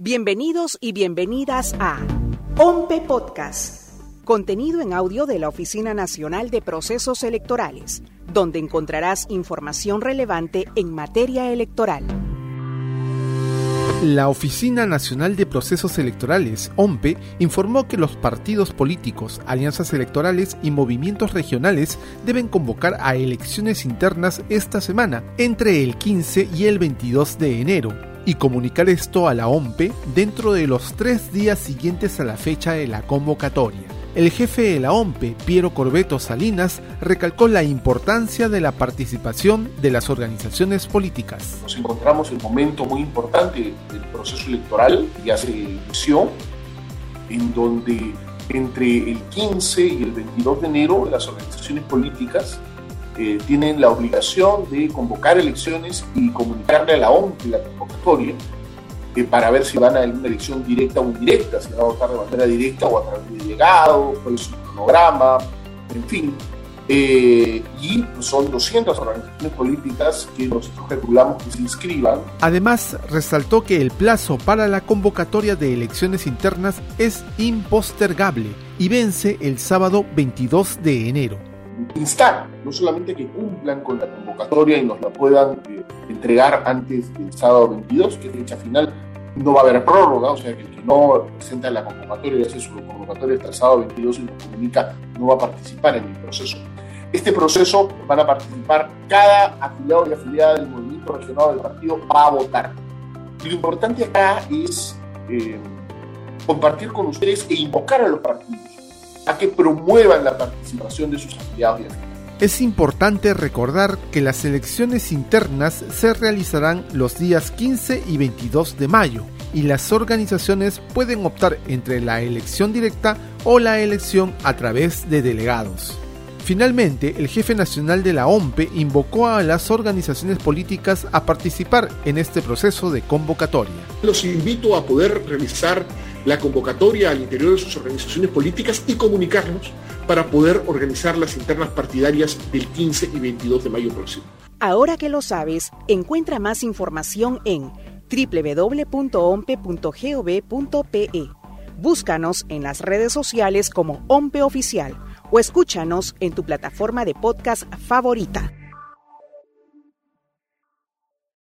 Bienvenidos y bienvenidas a OMPE Podcast, contenido en audio de la Oficina Nacional de Procesos Electorales, donde encontrarás información relevante en materia electoral. La Oficina Nacional de Procesos Electorales, OMPE, informó que los partidos políticos, alianzas electorales y movimientos regionales deben convocar a elecciones internas esta semana, entre el 15 y el 22 de enero y comunicar esto a la OMPE dentro de los tres días siguientes a la fecha de la convocatoria. El jefe de la OMPE, Piero Corbeto Salinas, recalcó la importancia de la participación de las organizaciones políticas. Nos encontramos en un momento muy importante del proceso electoral, ya se inició, en donde entre el 15 y el 22 de enero las organizaciones políticas eh, tienen la obligación de convocar elecciones y comunicarle a la OMP la convocatoria eh, para ver si van a una elección directa o indirecta, si van a votar de manera directa o a través de delegado, cuál es su cronograma, en fin. Eh, y son 200 organizaciones políticas que nosotros calculamos que se inscriban. Además, resaltó que el plazo para la convocatoria de elecciones internas es impostergable y vence el sábado 22 de enero instar, no solamente que cumplan con la convocatoria y nos la puedan eh, entregar antes del sábado 22, que es fecha final, no va a haber prórroga, o sea que el que no presenta la convocatoria y hace su convocatoria hasta el sábado 22 y nos comunica, no va a participar en el proceso. Este proceso van a participar cada afiliado y afiliada del movimiento regional del partido va a votar. Lo importante acá es eh, compartir con ustedes e invocar a los partidos a que promuevan la participación de sus afiliados y. Es importante recordar que las elecciones internas se realizarán los días 15 y 22 de mayo y las organizaciones pueden optar entre la elección directa o la elección a través de delegados. Finalmente, el jefe nacional de la OMPE invocó a las organizaciones políticas a participar en este proceso de convocatoria. Los invito a poder revisar la convocatoria al interior de sus organizaciones políticas y comunicarnos para poder organizar las internas partidarias del 15 y 22 de mayo próximo. Ahora que lo sabes, encuentra más información en www.ompe.gov.pe. Búscanos en las redes sociales como OMPE Oficial o escúchanos en tu plataforma de podcast favorita.